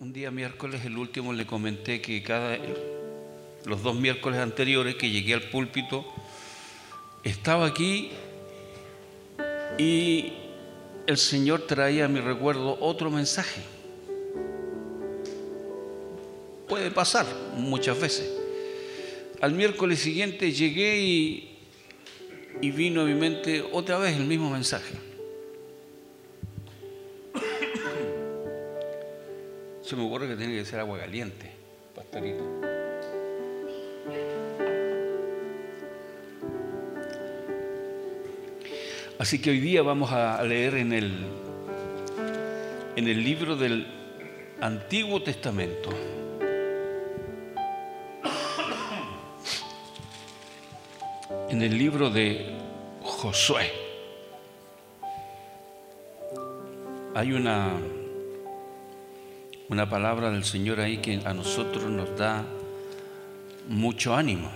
un día miércoles, el último, le comenté que cada los dos miércoles anteriores que llegué al púlpito, estaba aquí y el Señor traía a mi recuerdo otro mensaje. Puede pasar muchas veces. Al miércoles siguiente llegué y, y vino a mi mente otra vez el mismo mensaje. Se me ocurre que tiene que ser agua caliente, pastorito. Así que hoy día vamos a leer en el, en el libro del Antiguo Testamento. En el libro de Josué. Hay una una palabra del Señor ahí que a nosotros nos da mucho ánimo.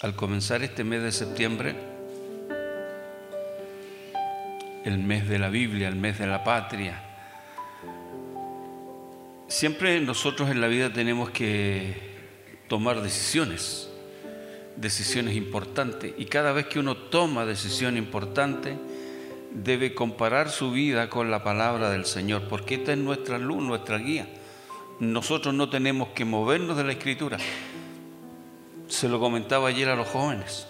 Al comenzar este mes de septiembre, el mes de la Biblia, el mes de la patria, siempre nosotros en la vida tenemos que tomar decisiones, decisiones importantes. Y cada vez que uno toma decisión importante, debe comparar su vida con la palabra del Señor, porque esta es nuestra luz, nuestra guía. Nosotros no tenemos que movernos de la escritura. Se lo comentaba ayer a los jóvenes.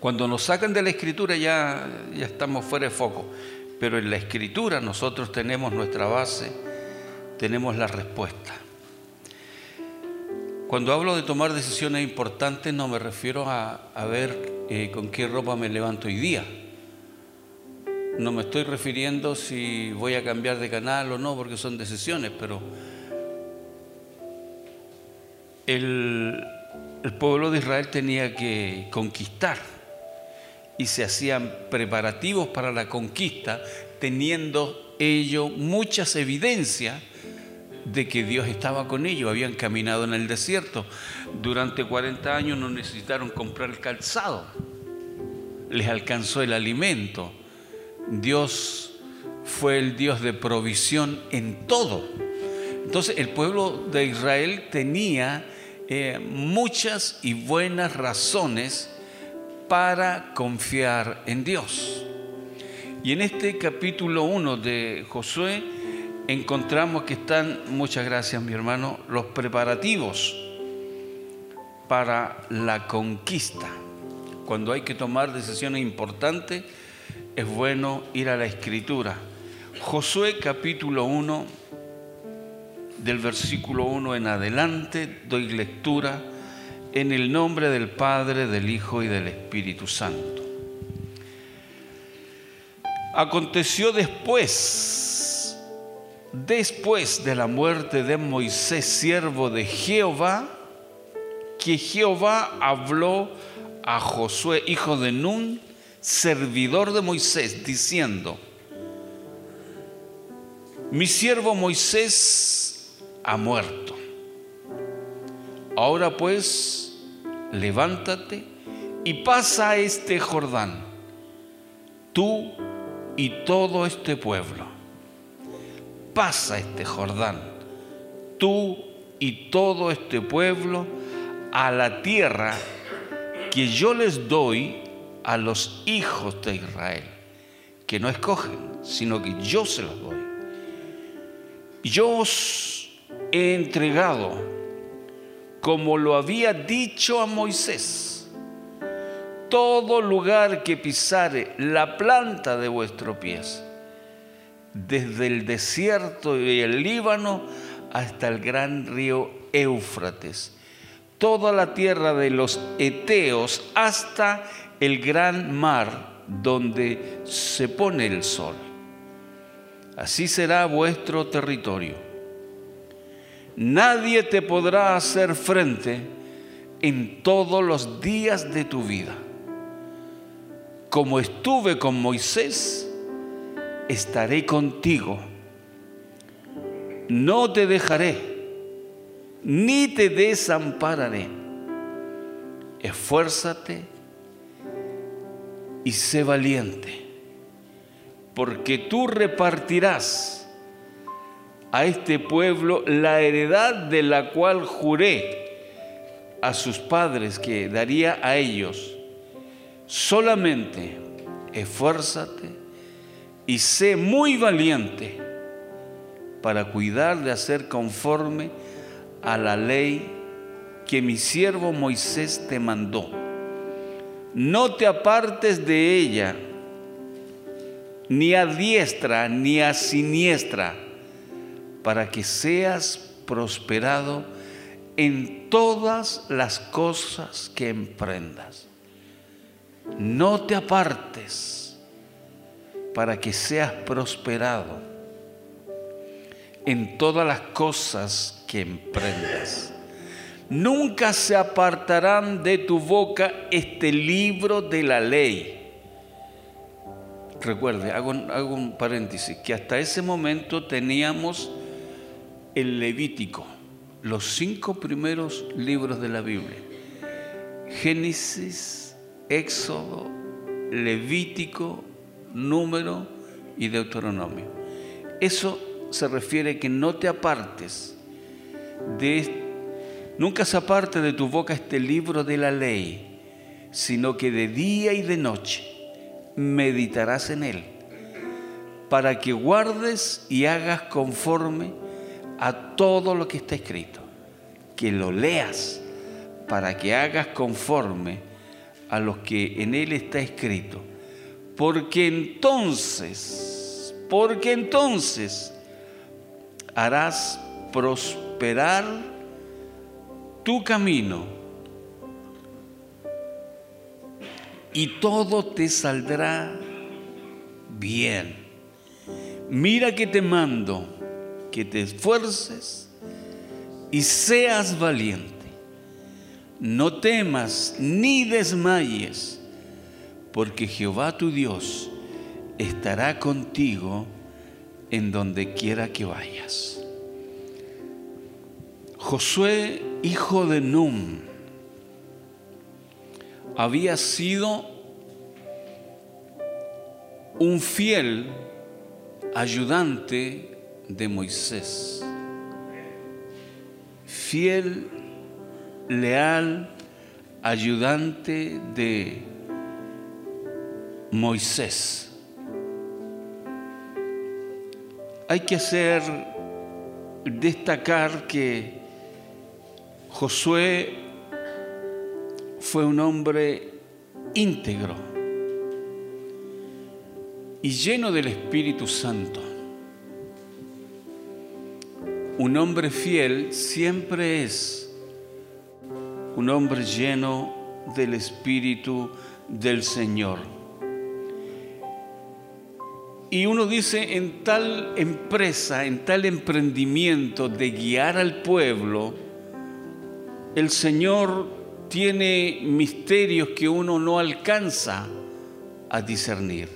Cuando nos sacan de la escritura ya, ya estamos fuera de foco, pero en la escritura nosotros tenemos nuestra base, tenemos la respuesta. Cuando hablo de tomar decisiones importantes no me refiero a, ver eh, con qué ropa me levanto hoy día. No me estoy refiriendo si voy a cambiar de canal o no, porque son decisiones, pero el, el pueblo de Israel tenía que conquistar y se hacían preparativos para la conquista, teniendo ello muchas evidencias de que Dios estaba con ellos, habían caminado en el desierto. Durante 40 años no necesitaron comprar calzado, les alcanzó el alimento. Dios fue el Dios de provisión en todo. Entonces el pueblo de Israel tenía eh, muchas y buenas razones para confiar en Dios. Y en este capítulo 1 de Josué, encontramos que están, muchas gracias mi hermano, los preparativos para la conquista. Cuando hay que tomar decisiones importantes, es bueno ir a la escritura. Josué capítulo 1, del versículo 1 en adelante, doy lectura en el nombre del Padre, del Hijo y del Espíritu Santo. Aconteció después después de la muerte de Moisés, siervo de Jehová, que Jehová habló a Josué, hijo de Nun, servidor de Moisés, diciendo, mi siervo Moisés ha muerto. Ahora pues, levántate y pasa este Jordán, tú y todo este pueblo pasa este Jordán, tú y todo este pueblo, a la tierra que yo les doy a los hijos de Israel, que no escogen, sino que yo se los doy. Yo os he entregado, como lo había dicho a Moisés, todo lugar que pisare la planta de vuestro pies desde el desierto y el Líbano hasta el gran río Éufrates, toda la tierra de los Eteos hasta el gran mar donde se pone el sol. Así será vuestro territorio. Nadie te podrá hacer frente en todos los días de tu vida. Como estuve con Moisés, estaré contigo. No te dejaré, ni te desampararé. Esfuérzate y sé valiente, porque tú repartirás a este pueblo la heredad de la cual juré a sus padres que daría a ellos. Solamente esfuérzate y sé muy valiente para cuidar de hacer conforme a la ley que mi siervo Moisés te mandó. No te apartes de ella, ni a diestra ni a siniestra, para que seas prosperado en todas las cosas que emprendas. No te apartes para que seas prosperado en todas las cosas que emprendas. Nunca se apartarán de tu boca este libro de la ley. Recuerde, hago, un paréntesis, que hasta ese momento teníamos el Levítico, los cinco primeros libros de la Biblia. Génesis, Éxodo, Levítico, Número y Deuteronomio. Eso se refiere que no te apartes de nunca se aparte de tu boca este libro de la ley, sino que de día y de noche meditarás en él, para que guardes y hagas conforme a todo lo que está escrito, que lo leas para que hagas conforme a lo que en él está escrito, porque entonces, porque entonces harás prosperar tu camino y todo te saldrá bien. Mira que te mando que te esfuerces y seas valiente. No temas ni desmayes, porque Jehová tu Dios estará contigo en donde quiera que vayas. Josué, hijo de Num, había sido un fiel ayudante de Moisés. Fiel, leal, ayudante de Moisés. Hay que hacer, destacar que Josué fue un hombre íntegro y lleno del Espíritu Santo. Un hombre fiel siempre es un hombre lleno del Espíritu del Señor. Y uno dice, en tal empresa, en tal emprendimiento de guiar al pueblo, el Señor tiene misterios que uno no alcanza a discernir.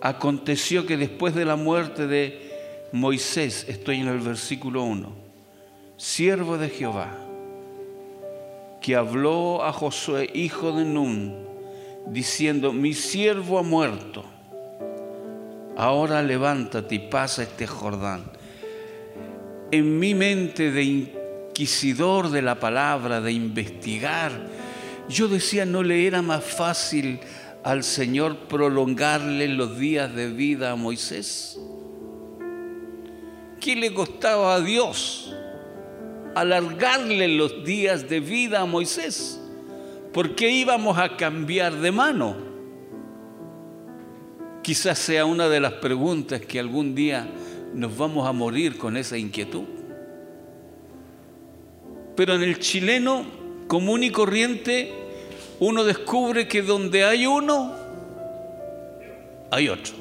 Aconteció que después de la muerte de Moisés, estoy en el versículo 1, siervo de Jehová, que habló a Josué, hijo de Nun, diciendo, mi siervo ha muerto, ahora levántate y pasa este Jordán. En mi mente de inquisidor de la palabra, de investigar, yo decía, ¿no le era más fácil al Señor prolongarle los días de vida a Moisés? ¿Qué le costaba a Dios alargarle los días de vida a Moisés? ¿Por qué íbamos a cambiar de mano? Quizás sea una de las preguntas que algún día nos vamos a morir con esa inquietud. Pero en el chileno común y corriente uno descubre que donde hay uno, hay otro.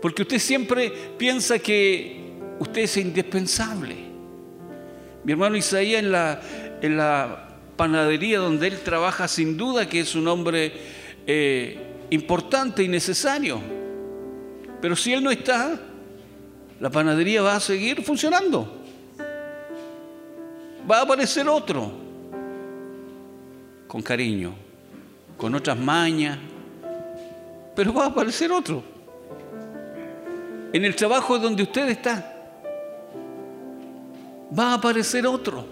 Porque usted siempre piensa que usted es indispensable. Mi hermano Isaías en la, en la panadería donde él trabaja sin duda que es un hombre eh, importante y necesario. Pero si él no está, la panadería va a seguir funcionando. Va a aparecer otro, con cariño, con otras mañas, pero va a aparecer otro. En el trabajo donde usted está, va a aparecer otro.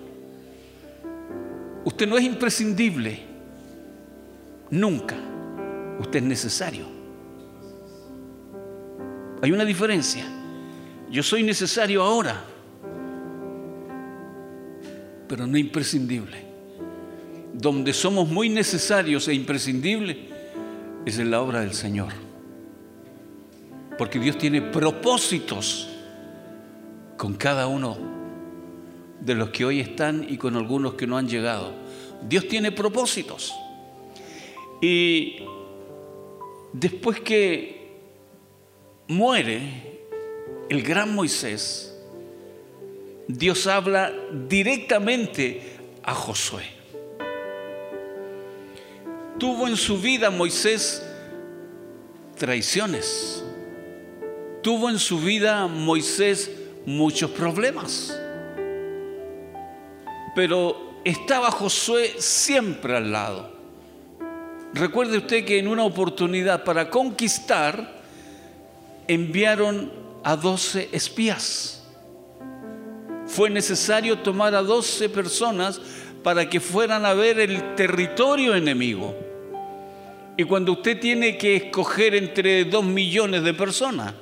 Usted no es imprescindible, nunca. Usted es necesario. Hay una diferencia. Yo soy necesario ahora, pero no imprescindible. Donde somos muy necesarios e imprescindibles es en la obra del Señor. Porque Dios tiene propósitos con cada uno de los que hoy están y con algunos que no han llegado. Dios tiene propósitos. Y después que muere el gran Moisés, Dios habla directamente a Josué. Tuvo en su vida Moisés traiciones. Tuvo en su vida Moisés muchos problemas. Pero estaba Josué siempre al lado. Recuerde usted que en una oportunidad para conquistar enviaron a doce espías. Fue necesario tomar a doce personas para que fueran a ver el territorio enemigo. Y cuando usted tiene que escoger entre dos millones de personas,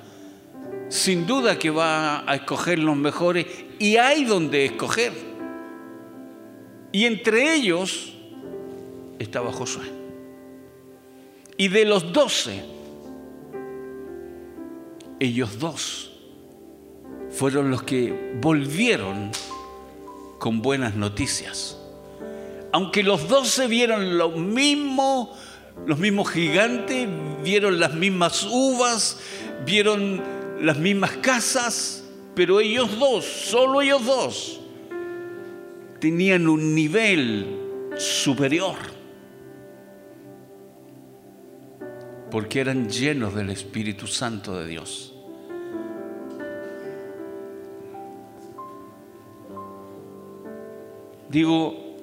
sin duda que va a escoger los mejores y hay donde escoger. Y entre ellos estaba Josué. Y de los doce, ellos dos fueron los que volvieron con buenas noticias. Aunque los doce vieron lo mismo, los mismos gigantes, vieron las mismas uvas, vieron las mismas casas, pero ellos dos, solo ellos dos, tenían un nivel superior. Porque eran llenos del Espíritu Santo de Dios. Digo,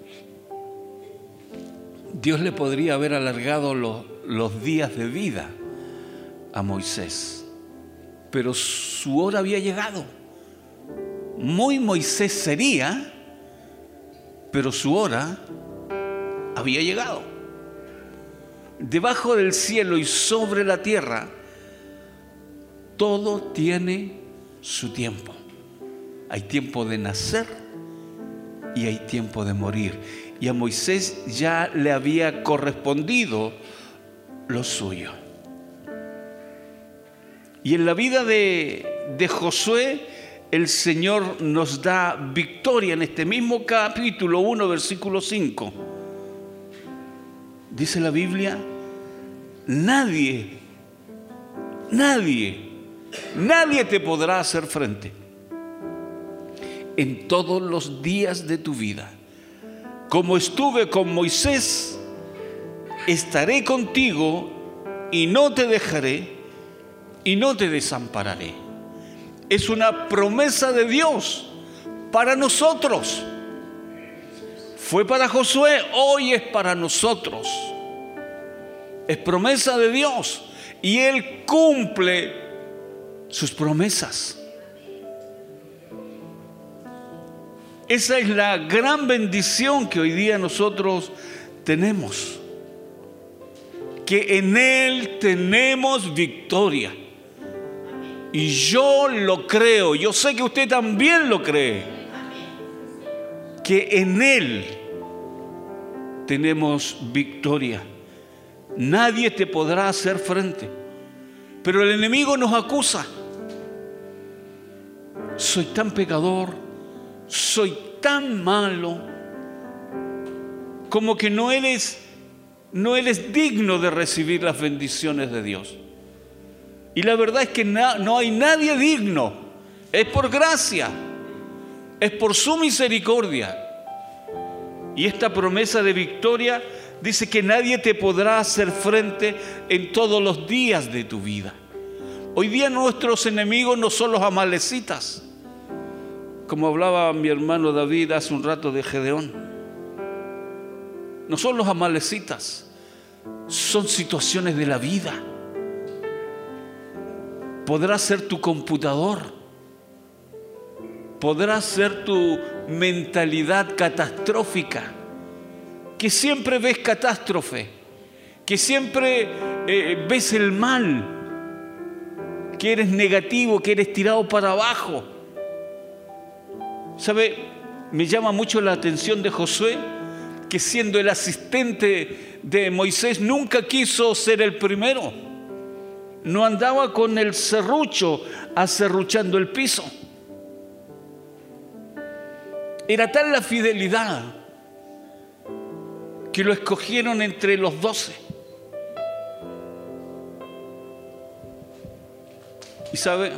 Dios le podría haber alargado los, los días de vida a Moisés, pero su hora había llegado. Muy Moisés sería, pero su hora había llegado. Debajo del cielo y sobre la tierra, todo tiene su tiempo. Hay tiempo de nacer y hay tiempo de morir. Y a Moisés ya le había correspondido lo suyo. Y en la vida de, de Josué, el Señor nos da victoria en este mismo capítulo 1, versículo 5. Dice la Biblia, nadie, nadie, nadie te podrá hacer frente en todos los días de tu vida. Como estuve con Moisés, estaré contigo y no te dejaré y no te desampararé. Es una promesa de Dios para nosotros. Fue para Josué, hoy es para nosotros. Es promesa de Dios y Él cumple sus promesas. Esa es la gran bendición que hoy día nosotros tenemos. Que en Él tenemos victoria. Y yo lo creo, yo sé que usted también lo cree. Que en Él tenemos victoria. Nadie te podrá hacer frente. Pero el enemigo nos acusa. Soy tan pecador, soy tan malo, como que no eres, no eres digno de recibir las bendiciones de Dios. Y la verdad es que no hay nadie digno, es por gracia, es por su misericordia. Y esta promesa de victoria dice que nadie te podrá hacer frente en todos los días de tu vida. Hoy día nuestros enemigos no son los amalecitas, como hablaba mi hermano David hace un rato de Gedeón. No son los amalecitas, son situaciones de la vida. podrá ser tu computador, podrá ser tu mentalidad catastrófica, que siempre ves catástrofe, que siempre eh, ves el mal, que eres negativo, que eres tirado para abajo. ¿Sabe? Me llama mucho la atención de Josué, que siendo el asistente de Moisés nunca quiso ser el primero. No andaba con el serrucho acerruchando el piso. Era tal la fidelidad que lo escogieron entre los doce. Y sabe,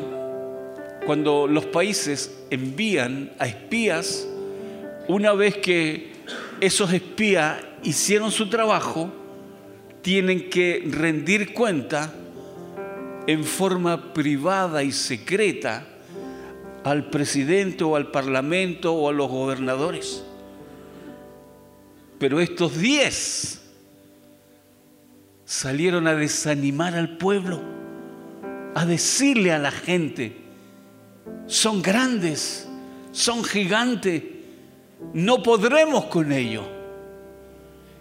cuando los países envían a espías, una vez que esos espías hicieron su trabajo, tienen que rendir cuenta en forma privada y secreta al presidente o al parlamento o a los gobernadores. Pero estos diez salieron a desanimar al pueblo, a decirle a la gente, son grandes, son gigantes, no podremos con ellos.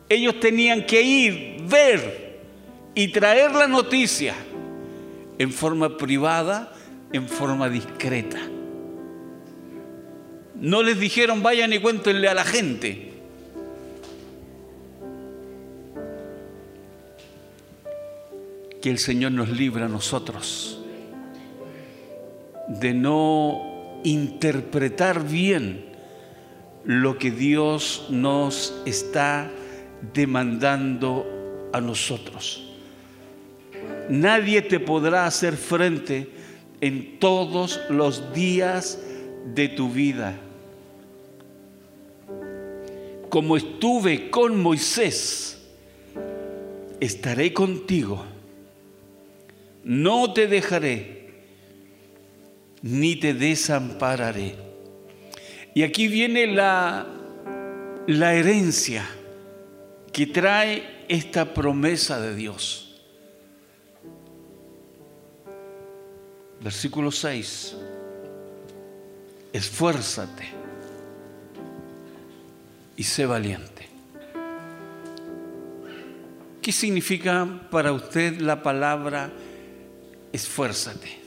Ellos tenían que ir, ver y traer la noticia en forma privada, en forma discreta. No les dijeron vayan y cuéntenle a la gente. Que el Señor nos libra a nosotros de no interpretar bien lo que Dios nos está demandando a nosotros. Nadie te podrá hacer frente en todos los días de tu vida. Como estuve con Moisés, estaré contigo. No te dejaré, ni te desampararé. Y aquí viene la, la herencia que trae esta promesa de Dios. Versículo 6. Esfuérzate y sé valiente. ¿Qué significa para usted la palabra esfuérzate?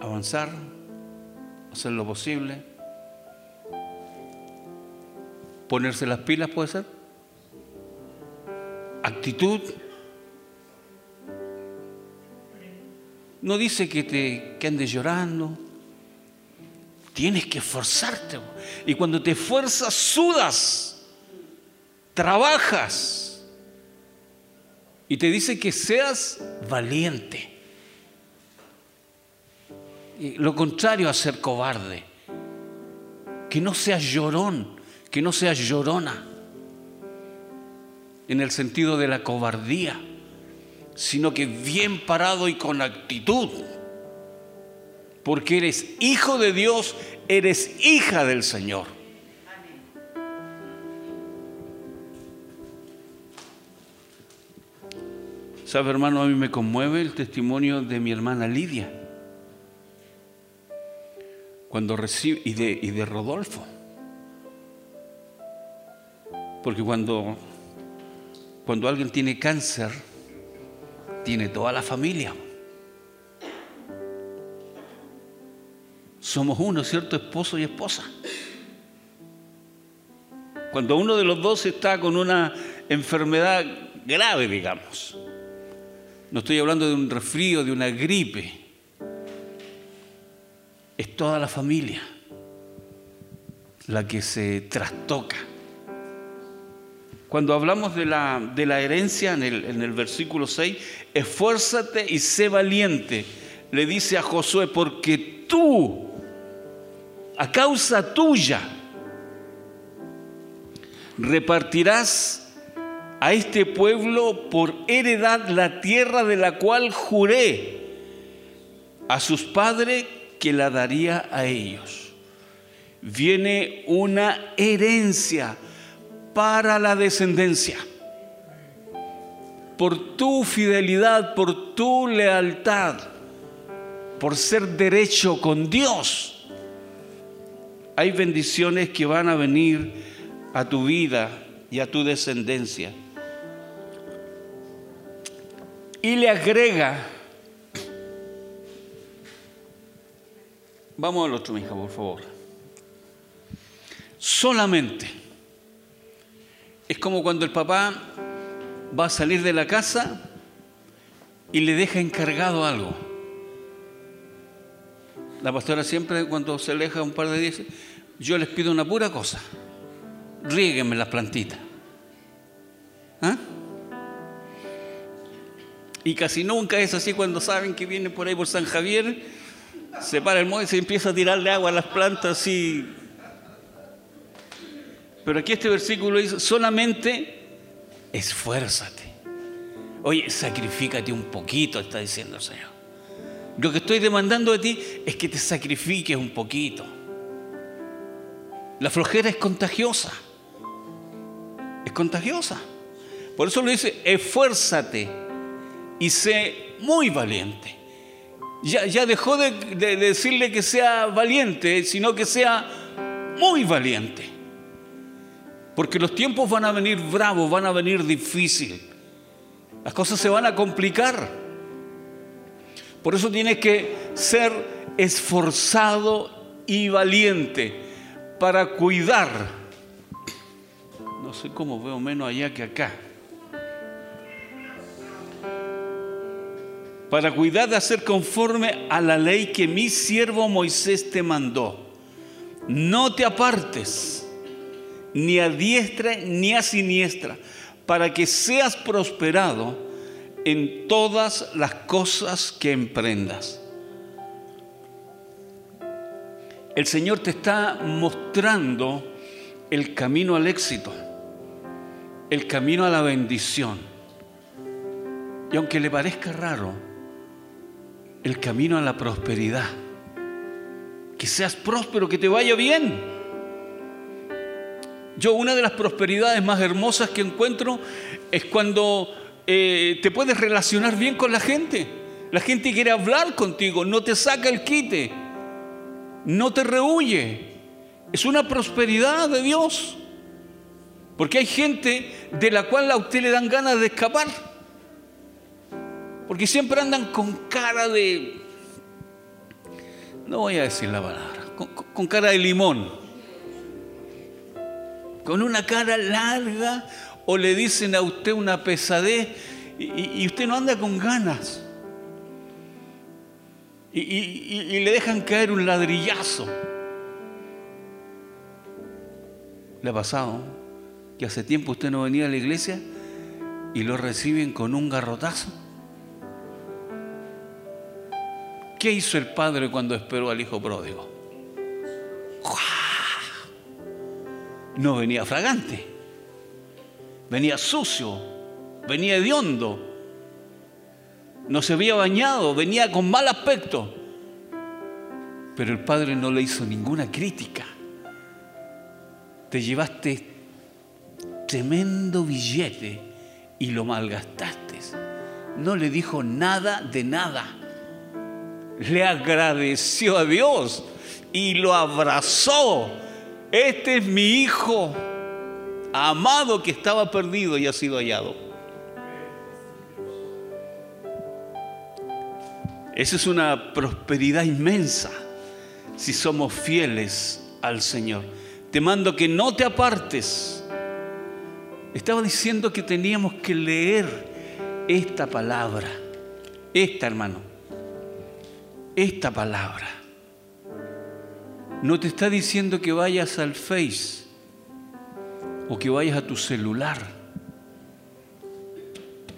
Avanzar, hacer lo posible, ponerse las pilas puede ser actitud. No dice que te que andes llorando. Tienes que esforzarte. Y cuando te esfuerzas, sudas, trabajas. Y te dice que seas valiente. Y lo contrario a ser cobarde. Que no seas llorón, que no seas llorona en el sentido de la cobardía, sino que bien parado y con actitud. Porque eres hijo de Dios, eres hija del Señor. ¿Sabe, hermano? A mí me conmueve el testimonio de mi hermana Lidia. Cuando recibe, y de, y de Rodolfo. Porque cuando cuando alguien tiene cáncer, tiene toda la familia. Somos uno, ¿cierto? Esposo y esposa. Cuando uno de los dos está con una enfermedad grave, digamos. No estoy hablando de un resfrío, de una gripe. Es toda la familia la que se trastoca. Cuando hablamos de la, de la herencia en el, en el versículo 6, esfuérzate y sé valiente, le dice a Josué, porque tú, a causa tuya, repartirás a este pueblo por heredad la tierra de la cual juré a sus padres que la daría a ellos. Viene una herencia para la descendencia. por tu fidelidad, por tu lealtad, por ser derecho con Dios. Hay bendiciones que van a venir a tu vida y a tu descendencia. Y le agrega, vamos al otro, hija, por favor. Solamente. Es como cuando el papá va a salir de la casa y le deja encargado algo. La pastora siempre cuando se aleja un par de días, yo les pido una pura cosa, ríguenme las plantitas. ¿Ah? Y casi nunca es así cuando saben que viene por ahí por San Javier, se para el modo y empieza a tirarle agua a las plantas y... Pero aquí este versículo dice, solamente esfuérzate. Oye, sacrifícate un poquito, está diciendo el Señor. Lo que estoy demandando de ti es que te sacrifiques un poquito. La flojera es contagiosa. Es contagiosa. Por eso le dice, esfuérzate y sé muy valiente. Ya, ya dejó de, de decirle que sea valiente, sino que sea muy valiente. Porque los tiempos van a venir bravos, van a venir difíciles. Las cosas se van a complicar. Por eso tienes que ser esforzado y valiente para cuidar. No sé cómo veo menos allá que acá. Para cuidar de hacer conforme a la ley que mi siervo Moisés te mandó. No te apartes ni a diestra ni a siniestra, para que seas prosperado en todas las cosas que emprendas. El Señor te está mostrando el camino al éxito, el camino a la bendición. Y aunque le parezca raro, el camino a la prosperidad. Que seas próspero, que te vaya bien. Yo una de las prosperidades más hermosas que encuentro es cuando eh, te puedes relacionar bien con la gente. La gente quiere hablar contigo, no te saca el quite, no te rehuye. Es una prosperidad de Dios. Porque hay gente de la cual a usted le dan ganas de escapar. Porque siempre andan con cara de... No voy a decir la palabra. con cara de limón con una cara larga o le dicen a usted una pesadez y, usted no anda con ganas. Y, le dejan caer un ladrillazo. ¿Le ha pasado que hace tiempo usted no venía a la iglesia y lo reciben con un garrotazo? ¿Qué hizo el padre cuando esperó al hijo pródigo? no venía fragante, venía sucio, venía hediondo, no se había bañado, venía con mal aspecto. Pero el padre no le hizo ninguna crítica. Te llevaste tremendo billete y lo malgastaste. No le dijo nada de nada. Le agradeció a Dios y lo abrazó este es mi hijo amado que estaba perdido y ha sido hallado. Esa es una prosperidad inmensa si somos fieles al Señor. Te mando que no te apartes. Estaba diciendo que teníamos que leer esta palabra, esta hermano, esta palabra. No te está diciendo que vayas al Face o que vayas a tu celular.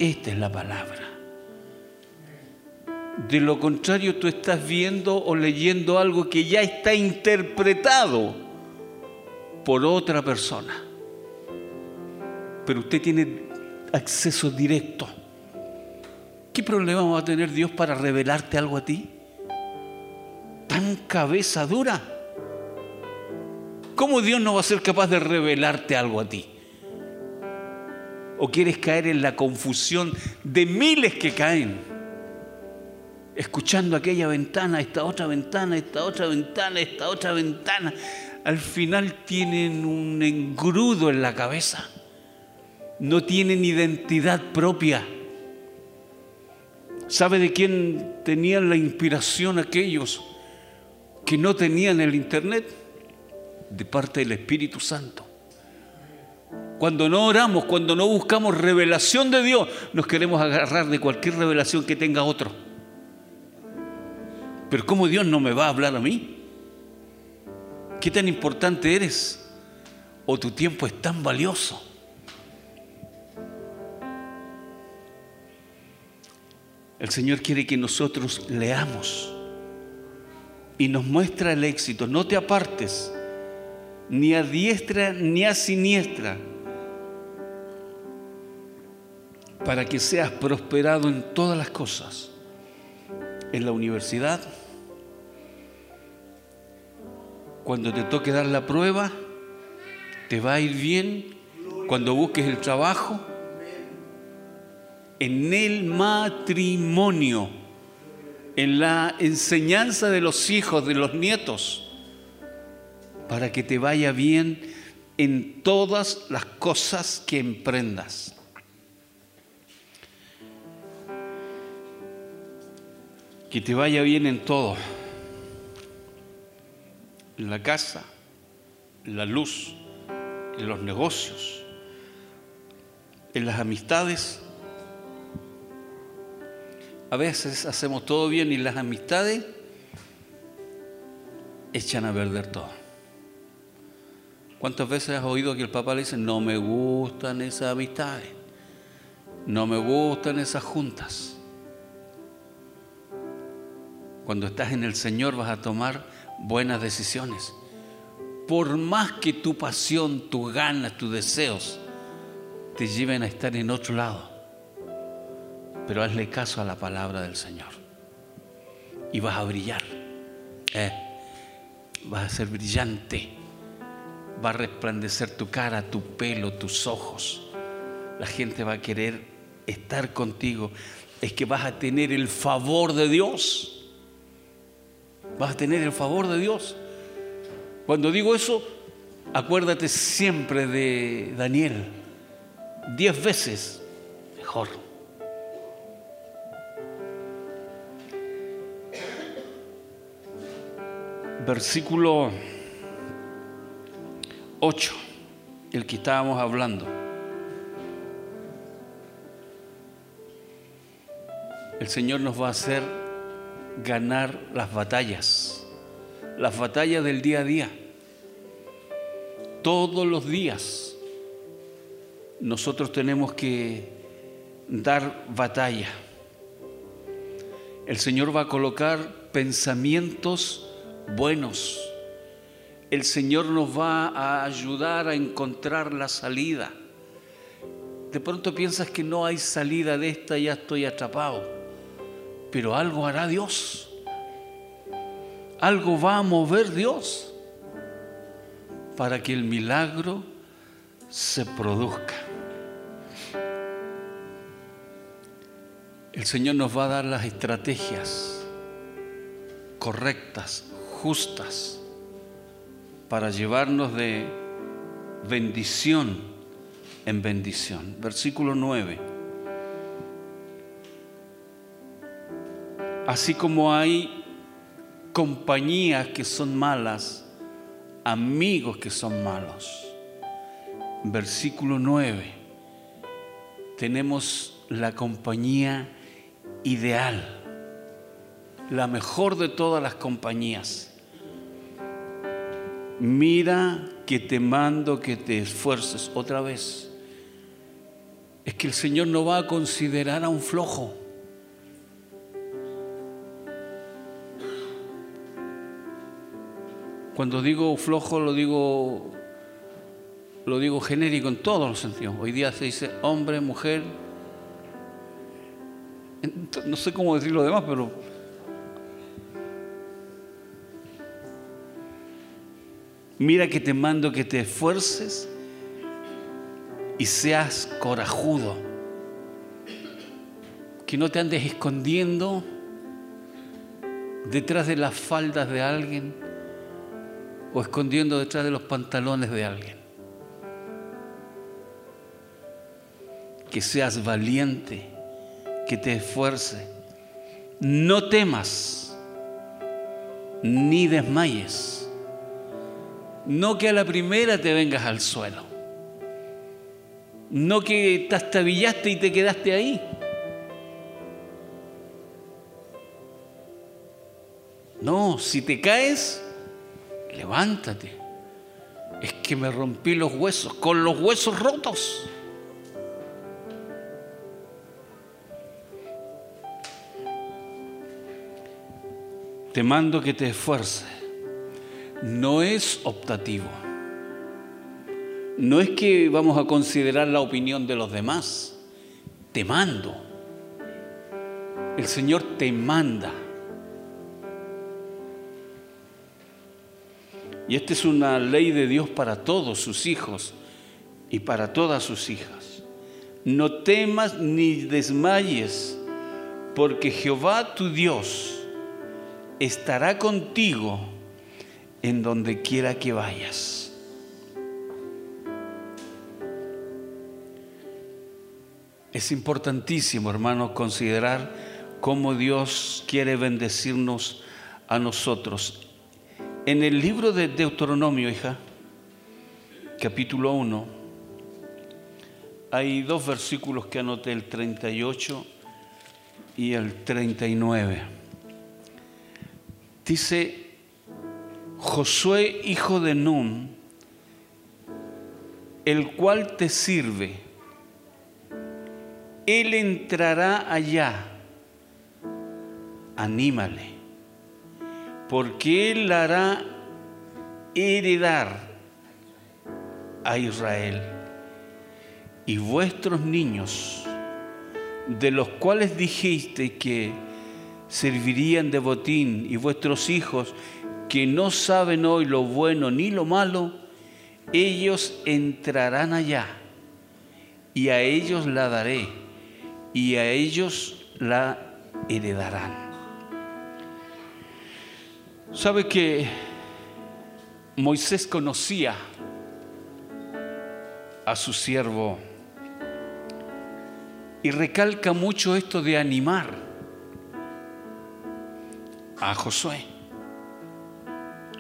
Esta es la palabra. De lo contrario, tú estás viendo o leyendo algo que ya está interpretado por otra persona. Pero usted tiene acceso directo. ¿Qué problema va a tener Dios para revelarte algo a ti? ¿Tan cabeza dura? ¿Cómo Dios no va a ser capaz de revelarte algo a ti? o quieres caer en la confusión de miles que caen, escuchando aquella ventana, esta otra ventana, esta otra ventana, esta otra ventana. Al final tienen un engrudo en la cabeza, no tienen identidad propia. ¿Sabe de quién tenían la inspiración aquellos que no tenían el Internet? De parte del Espíritu Santo. Cuando no oramos, cuando no buscamos revelación de Dios, nos queremos agarrar de cualquier revelación que tenga otro. Pero ¿cómo Dios no me va a hablar a mí? ¿Qué tan importante eres? ¿O tu tiempo es tan valioso? El Señor quiere que nosotros leamos y nos muestra el éxito. No te apartes ni a diestra ni a siniestra para que seas prosperado en todas las cosas. En la universidad, cuando te toque dar la prueba, te va a ir bien. Cuando busques el trabajo, en el matrimonio, en la enseñanza de los hijos, de los nietos, para que te vaya bien en todas las cosas que emprendas. Que te vaya bien en todo. En la casa, en la luz, en los negocios, en las amistades. A veces hacemos todo bien y las amistades echan a perder todo. ¿Cuántas veces has oído que el papá le dice, no me gustan esas amistades, no me gustan esas juntas? Cuando estás en el Señor vas a tomar buenas decisiones. Por más que tu pasión, tus ganas, tus deseos te lleven a estar en otro lado. Pero hazle caso a la palabra del Señor. Y vas a brillar. Eh, vas a ser brillante. Va a resplandecer tu cara, tu pelo, tus ojos. La gente va a querer estar contigo. Es que vas a tener el favor de Dios vas a tener el favor de Dios. Cuando digo eso, acuérdate siempre de Daniel. Diez veces mejor. Versículo 8, el que estábamos hablando. El Señor nos va a hacer ganar las batallas, las batallas del día a día. Todos los días nosotros tenemos que dar batalla. El Señor va a colocar pensamientos buenos. El Señor nos va a ayudar a encontrar la salida. De pronto piensas que no hay salida de esta, ya estoy atrapado pero algo hará Dios. Algo va a mover Dios para que el milagro se produzca. El Señor nos va a dar las estrategias correctas, justas, para llevarnos de bendición en bendición. Versículo 9. Así como hay compañías que son malas, amigos que son malos. Versículo 9. Tenemos la compañía ideal, la mejor de todas las compañías. Mira que te mando que te esfuerces otra vez. Es que el Señor no va a considerar a un flojo. Cuando digo flojo lo digo lo digo genérico en todos los sentidos. Hoy día se dice hombre, mujer. No sé cómo decir lo demás, pero mira que te mando que te esfuerces y seas corajudo. Que no te andes escondiendo detrás de las faldas de alguien o escondiendo detrás de los pantalones de alguien. Que seas valiente, que te esfuerce. No temas ni desmayes. No que a la primera te vengas al suelo. No que te estabillaste y te quedaste ahí. No, si te caes, levántate. Es que me rompí los huesos, con los huesos rotos. Te mando que te esfuerces. No es optativo. No es que vamos a considerar la opinión de los demás. Te mando. El Señor te manda. Y esta es una ley de Dios para todos sus hijos y para todas sus hijas. No temas ni desmayes, porque Jehová tu Dios estará contigo en donde quiera que vayas. Es importantísimo, hermanos, considerar cómo Dios quiere bendecirnos a nosotros en el libro de Deuteronomio, hija, capítulo 1, hay dos versículos que anoté, el 38 y el 39. Dice, Josué, hijo de Nun, el cual te sirve, él entrará allá, anímale porque Él hará heredar a Israel. Y vuestros niños, de los cuales dijiste que servirían de botín, y vuestros hijos, que no saben hoy lo bueno ni lo malo, ellos entrarán allá, y a ellos la daré, y a ellos la heredarán. ¿Sabe que Moisés conocía a su siervo y recalca mucho esto de animar a Josué?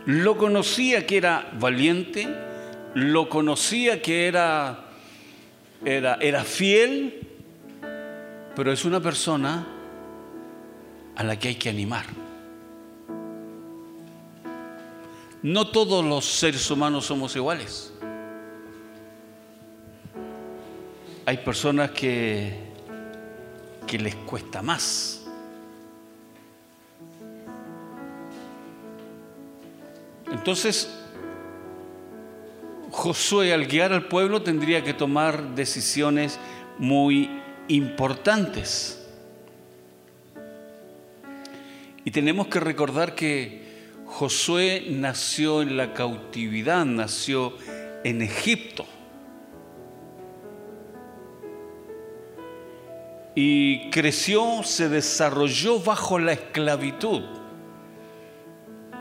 Lo conocía que era valiente, lo conocía que era, era, era fiel, pero es una persona a la que hay que animar. No todos los seres humanos somos iguales. Hay personas que, que les cuesta más. Entonces, Josué al guiar al pueblo tendría que tomar decisiones muy importantes. Y tenemos que recordar que Josué nació en la cautividad, nació en Egipto. Y creció, se desarrolló bajo la esclavitud.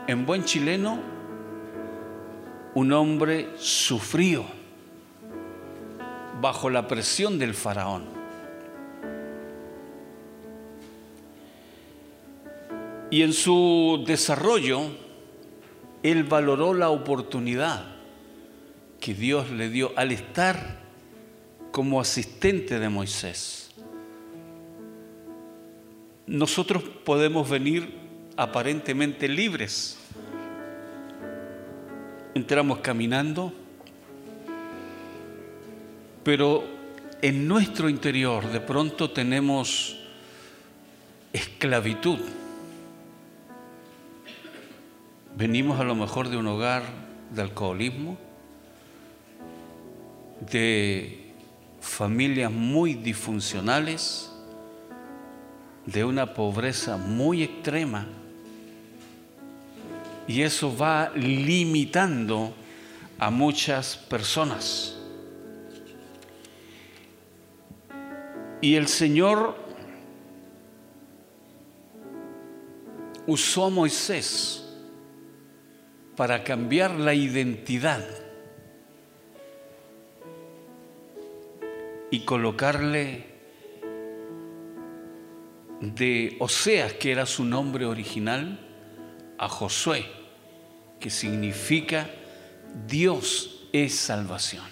En buen chileno, un hombre sufrió bajo la presión del faraón. Y en su desarrollo, él valoró la oportunidad que Dios le dio al estar como asistente de Moisés. Nosotros podemos venir aparentemente libres. Entramos caminando, pero en nuestro interior de pronto tenemos esclavitud Venimos a lo mejor de un hogar de alcoholismo, de familias muy disfuncionales, de una pobreza muy extrema. Y eso va limitando a muchas personas. Y el Señor usó a Moisés para cambiar la identidad y colocarle de Oseas, que era su nombre original, a Josué, que significa Dios es salvación.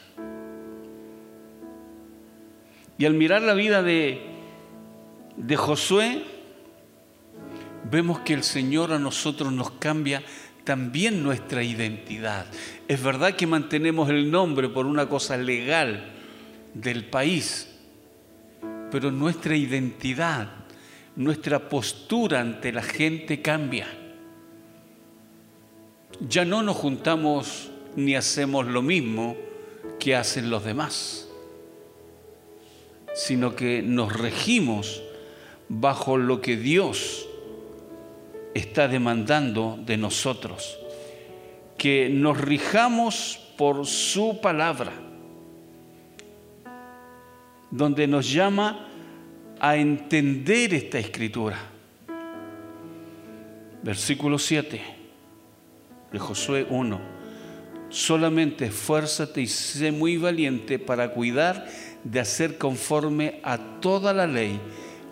Y al mirar la vida de, de Josué, vemos que el Señor a nosotros nos cambia también nuestra identidad. Es verdad que mantenemos el nombre por una cosa legal del país, pero nuestra identidad, nuestra postura ante la gente cambia. Ya no nos juntamos ni hacemos lo mismo que hacen los demás, sino que nos regimos bajo lo que Dios está demandando de nosotros, que nos rijamos por su palabra, donde nos llama a entender esta escritura. Versículo 7 de Josué 1. Solamente esfuérzate y sé muy valiente para cuidar de hacer conforme a toda la ley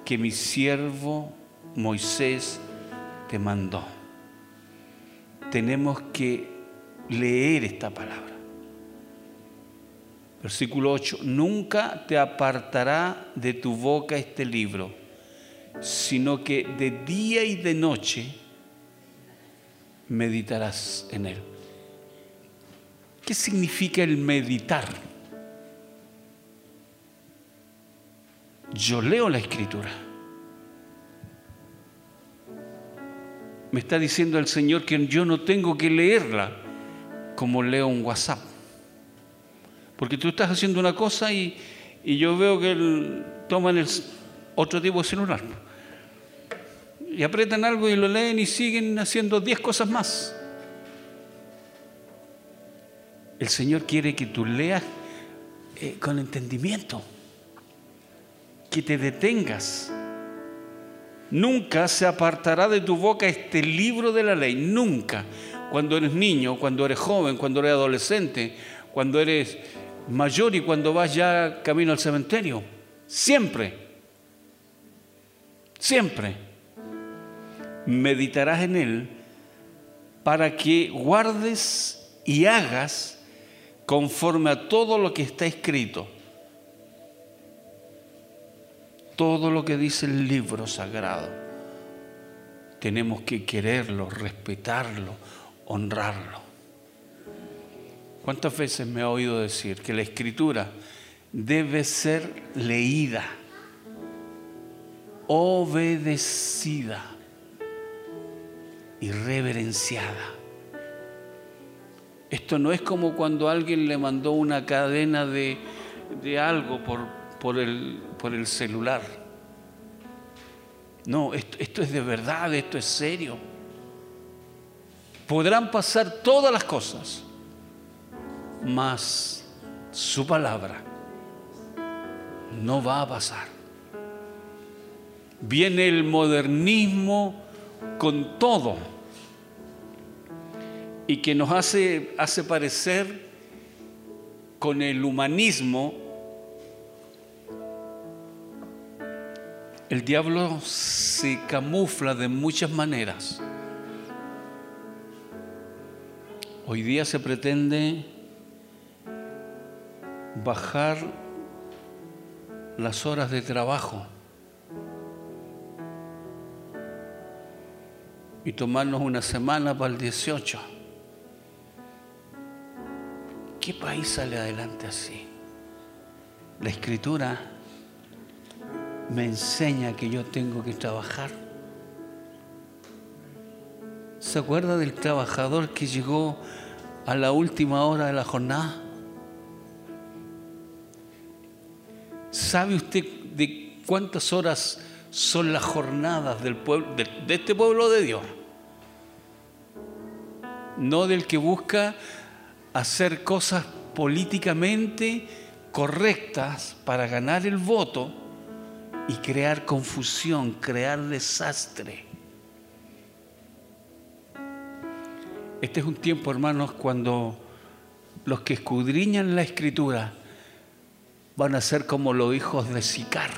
que mi siervo Moisés te mandó. Tenemos que leer esta palabra. Versículo 8, nunca te apartará de tu boca este libro, sino que de día y de noche meditarás en él. ¿Qué significa el meditar? Yo leo la escritura me está diciendo el Señor que yo no tengo que leerla como leo un WhatsApp. Porque tú estás haciendo una cosa y, yo veo que él, toman el otro tipo de celular. Y apretan algo y lo leen y siguen haciendo diez cosas más. El Señor quiere que tú leas eh, con entendimiento, que te detengas Nunca se apartará de tu boca este libro de la ley, nunca. Cuando eres niño, cuando eres joven, cuando eres adolescente, cuando eres mayor y cuando vas ya camino al cementerio. Siempre, siempre meditarás en él para que guardes y hagas conforme a todo lo que está escrito todo lo que dice el libro sagrado. Tenemos que quererlo, respetarlo, honrarlo. ¿Cuántas veces me ha oído decir que la escritura debe ser leída, obedecida y reverenciada? Esto no es como cuando alguien le mandó una cadena de, de algo por, por el, por el celular. No, esto, esto es de verdad, esto es serio. Podrán pasar todas las cosas, mas su palabra no va a pasar. Viene el modernismo con todo y que nos hace, hace parecer con el humanismo El diablo se camufla de muchas maneras. Hoy día se pretende bajar las horas de trabajo y tomarnos una semana para el 18. ¿Qué país sale adelante así? La escritura me enseña que yo tengo que trabajar. ¿Se acuerda del trabajador que llegó a la última hora de la jornada? ¿Sabe usted de cuántas horas son las jornadas del pueblo, de, de este pueblo de Dios? No del que busca hacer cosas políticamente correctas para ganar el voto, y crear confusión, crear desastre. Este es un tiempo, hermanos, cuando los que escudriñan la escritura van a ser como los hijos de Sicar,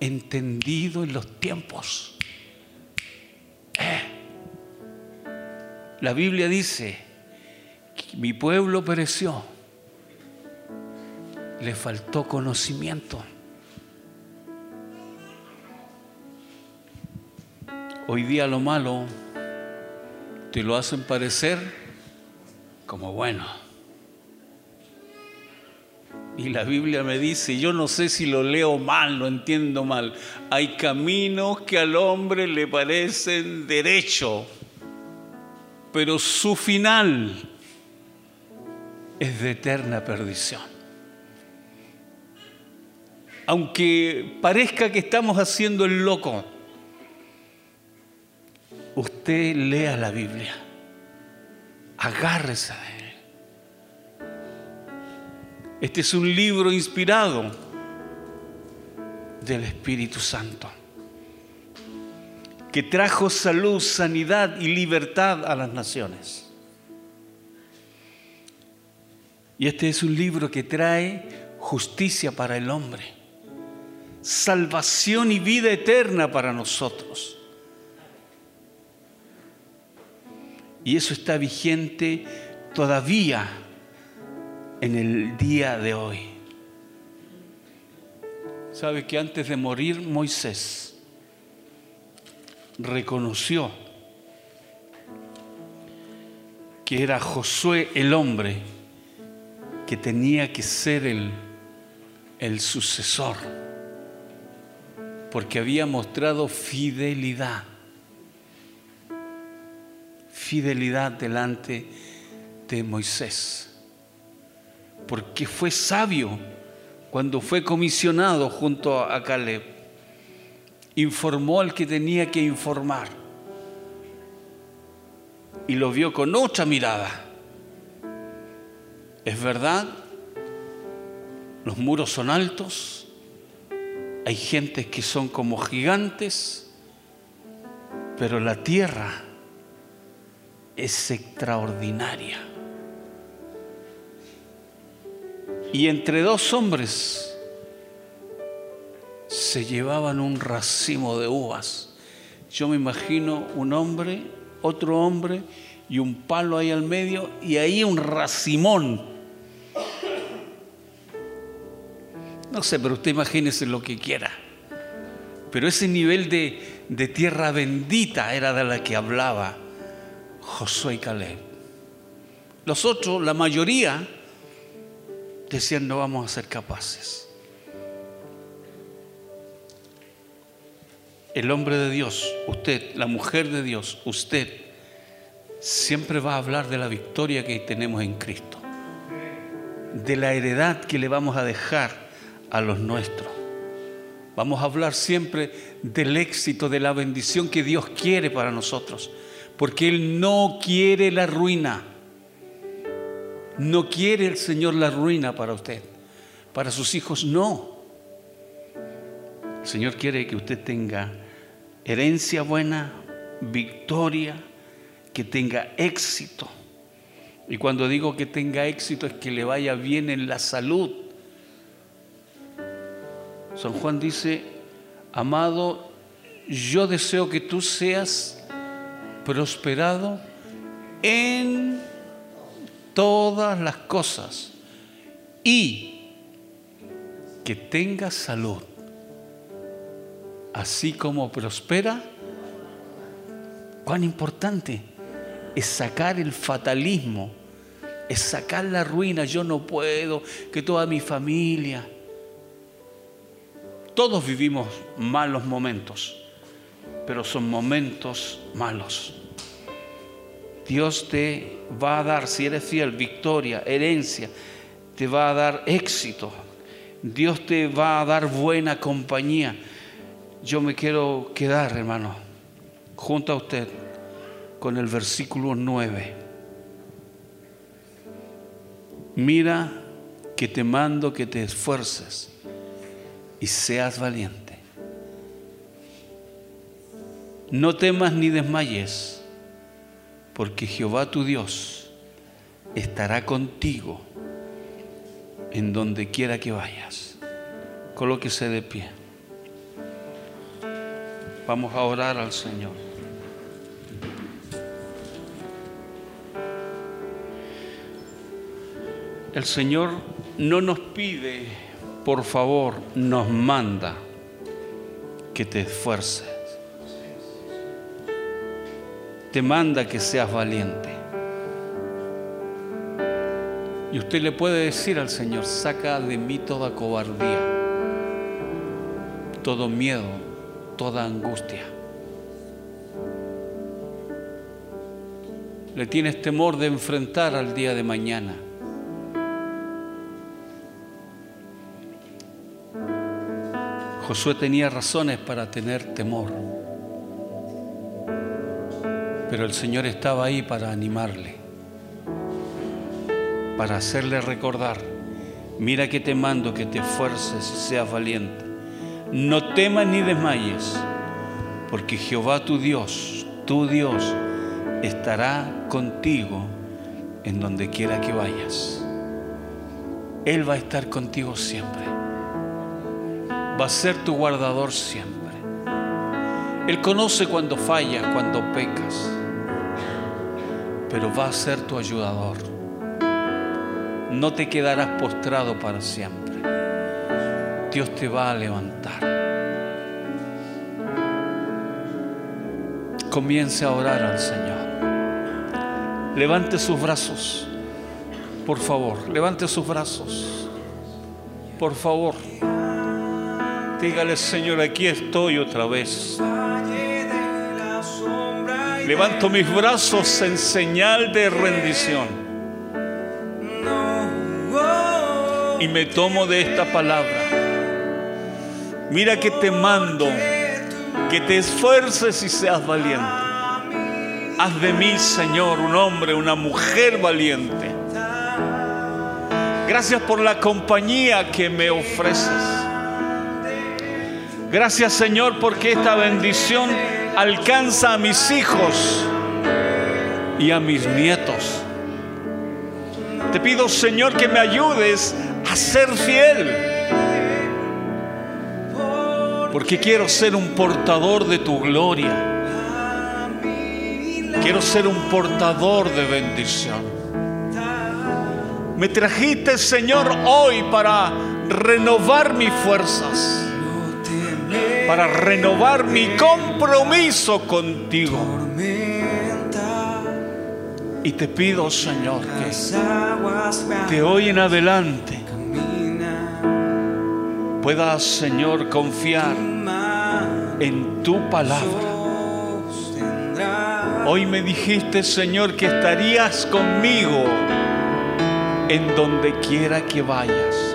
entendido en los tiempos. Eh. La Biblia dice, mi pueblo pereció, le faltó conocimiento. Hoy día lo malo te lo hacen parecer como bueno. Y la Biblia me dice, yo no sé si lo leo mal, lo entiendo mal, hay caminos que al hombre le parecen derecho, pero su final es de eterna perdición. Aunque parezca que estamos haciendo el loco, usted lea la Biblia, agárrese de él. Este es un libro inspirado del Espíritu Santo, que trajo salud, sanidad y libertad a las naciones. Y este es un libro que trae justicia para el hombre, salvación y vida eterna para nosotros. Y eso está vigente todavía en el día de hoy. ¿Sabe que antes de morir Moisés reconoció que era Josué el hombre que tenía que ser el, el sucesor? Porque había mostrado fidelidad fidelidad delante de Moisés. Porque fue sabio cuando fue comisionado junto a Caleb. Informó al que tenía que informar. Y lo vio con otra mirada. Es verdad, los muros son altos, hay gentes que son como gigantes, pero la tierra es extraordinaria. Y entre dos hombres se llevaban un racimo de uvas. Yo me imagino un hombre, otro hombre y un palo ahí al medio y ahí un racimón. No sé, pero usted imagínese lo que quiera. Pero ese nivel de, de tierra bendita era de la que hablaba Josué y Caleb. Los otros, la mayoría, decían no vamos a ser capaces. El hombre de Dios, usted, la mujer de Dios, usted, siempre va a hablar de la victoria que tenemos en Cristo, de la heredad que le vamos a dejar a los nuestros. Vamos a hablar siempre del éxito, de la bendición que Dios quiere para nosotros porque Él no quiere la ruina. No quiere el Señor la ruina para usted. Para sus hijos no. El Señor quiere que usted tenga herencia buena, victoria, que tenga éxito. Y cuando digo que tenga éxito es que le vaya bien en la salud. San Juan dice, amado, yo deseo que tú seas prosperado en todas las cosas y que tenga salud, así como prospera. Cuán importante es sacar el fatalismo, es sacar la ruina, yo no puedo, que toda mi familia. Todos vivimos malos momentos pero son momentos malos. Dios te va a dar, si eres fiel, victoria, herencia, te va a dar éxito. Dios te va a dar buena compañía. Yo me quiero quedar, hermano, junto a usted con el versículo 9. Mira que te mando que te esfuerces y seas valiente. No temas ni desmayes, porque Jehová tu Dios estará contigo en donde quiera que vayas. Colóquese de pie. Vamos a orar al Señor. El Señor no nos pide, por favor, nos manda que te esfuerces. Te manda que seas valiente. Y usted le puede decir al Señor, saca de mí toda cobardía, todo miedo, toda angustia. Le tienes temor de enfrentar al día de mañana. Josué tenía razones para tener temor, pero el Señor estaba ahí para animarle, para hacerle recordar, mira que te mando que te esfuerces y seas valiente. No temas ni desmayes, porque Jehová tu Dios, tu Dios, estará contigo en donde quiera que vayas. Él va a estar contigo siempre va a ser tu guardador siempre. Él conoce cuando fallas, cuando pecas, pero va a ser tu ayudador. No te quedarás postrado para siempre. Dios te va a levantar. Comience a orar al Señor. Levante sus brazos. Por favor, levante sus brazos. Por favor. Dígale, Señor, aquí estoy otra vez. Levanto mis brazos en señal de rendición. Y me tomo de esta palabra. Mira que te mando que te esfuerces y seas valiente. Haz de mí, Señor, un hombre, una mujer valiente. Gracias por la compañía que me ofreces. Gracias Señor porque esta bendición alcanza a mis hijos y a mis nietos. Te pido Señor que me ayudes a ser fiel. Porque quiero ser un portador de tu gloria. Quiero ser un portador de bendición. Me trajiste, Señor, hoy para renovar mis fuerzas para renovar mi compromiso contigo. Y te pido, Señor, que de hoy en adelante puedas, Señor, confiar en tu palabra. Hoy me dijiste, Señor, que estarías conmigo en donde quiera que vayas.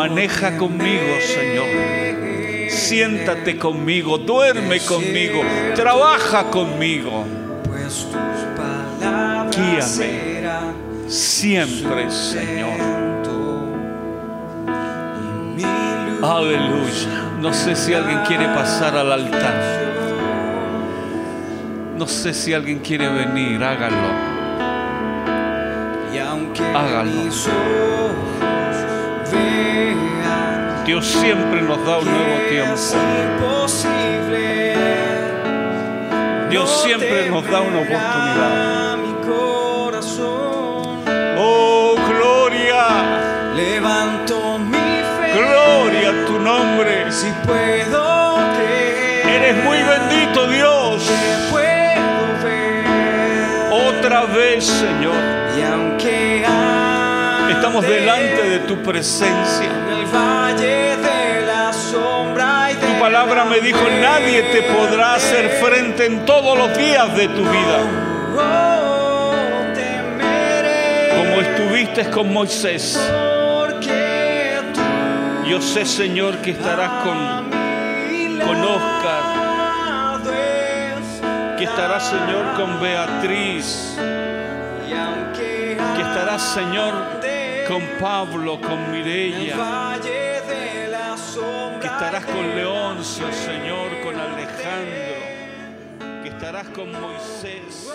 Maneja conmigo, Señor. Siéntate conmigo, duerme conmigo, trabaja conmigo. Guíame siempre, Señor. Aleluya. No sé si alguien quiere pasar al altar. No sé si alguien quiere venir, hágalo. Hágalo. Dios siempre nos da un nuevo tiempo. Dios siempre nos da una oportunidad. Oh, gloria. Levanto mi fe. Gloria a tu nombre. Si puedo creer. Eres muy bendito, Dios. Puedo ver. Otra vez, Señor. Estamos delante de tu presencia. Tu palabra me dijo, nadie te podrá hacer frente en todos los días de tu vida. Como estuviste con Moisés. Yo sé, Señor, que estarás con, con Oscar, que estarás, Señor, con Beatriz, que estarás, Señor, con Pablo, con el Mireia, valle de la sombra. que estarás con Leoncio. Señor, con Alejandro, que estarás con Moisés,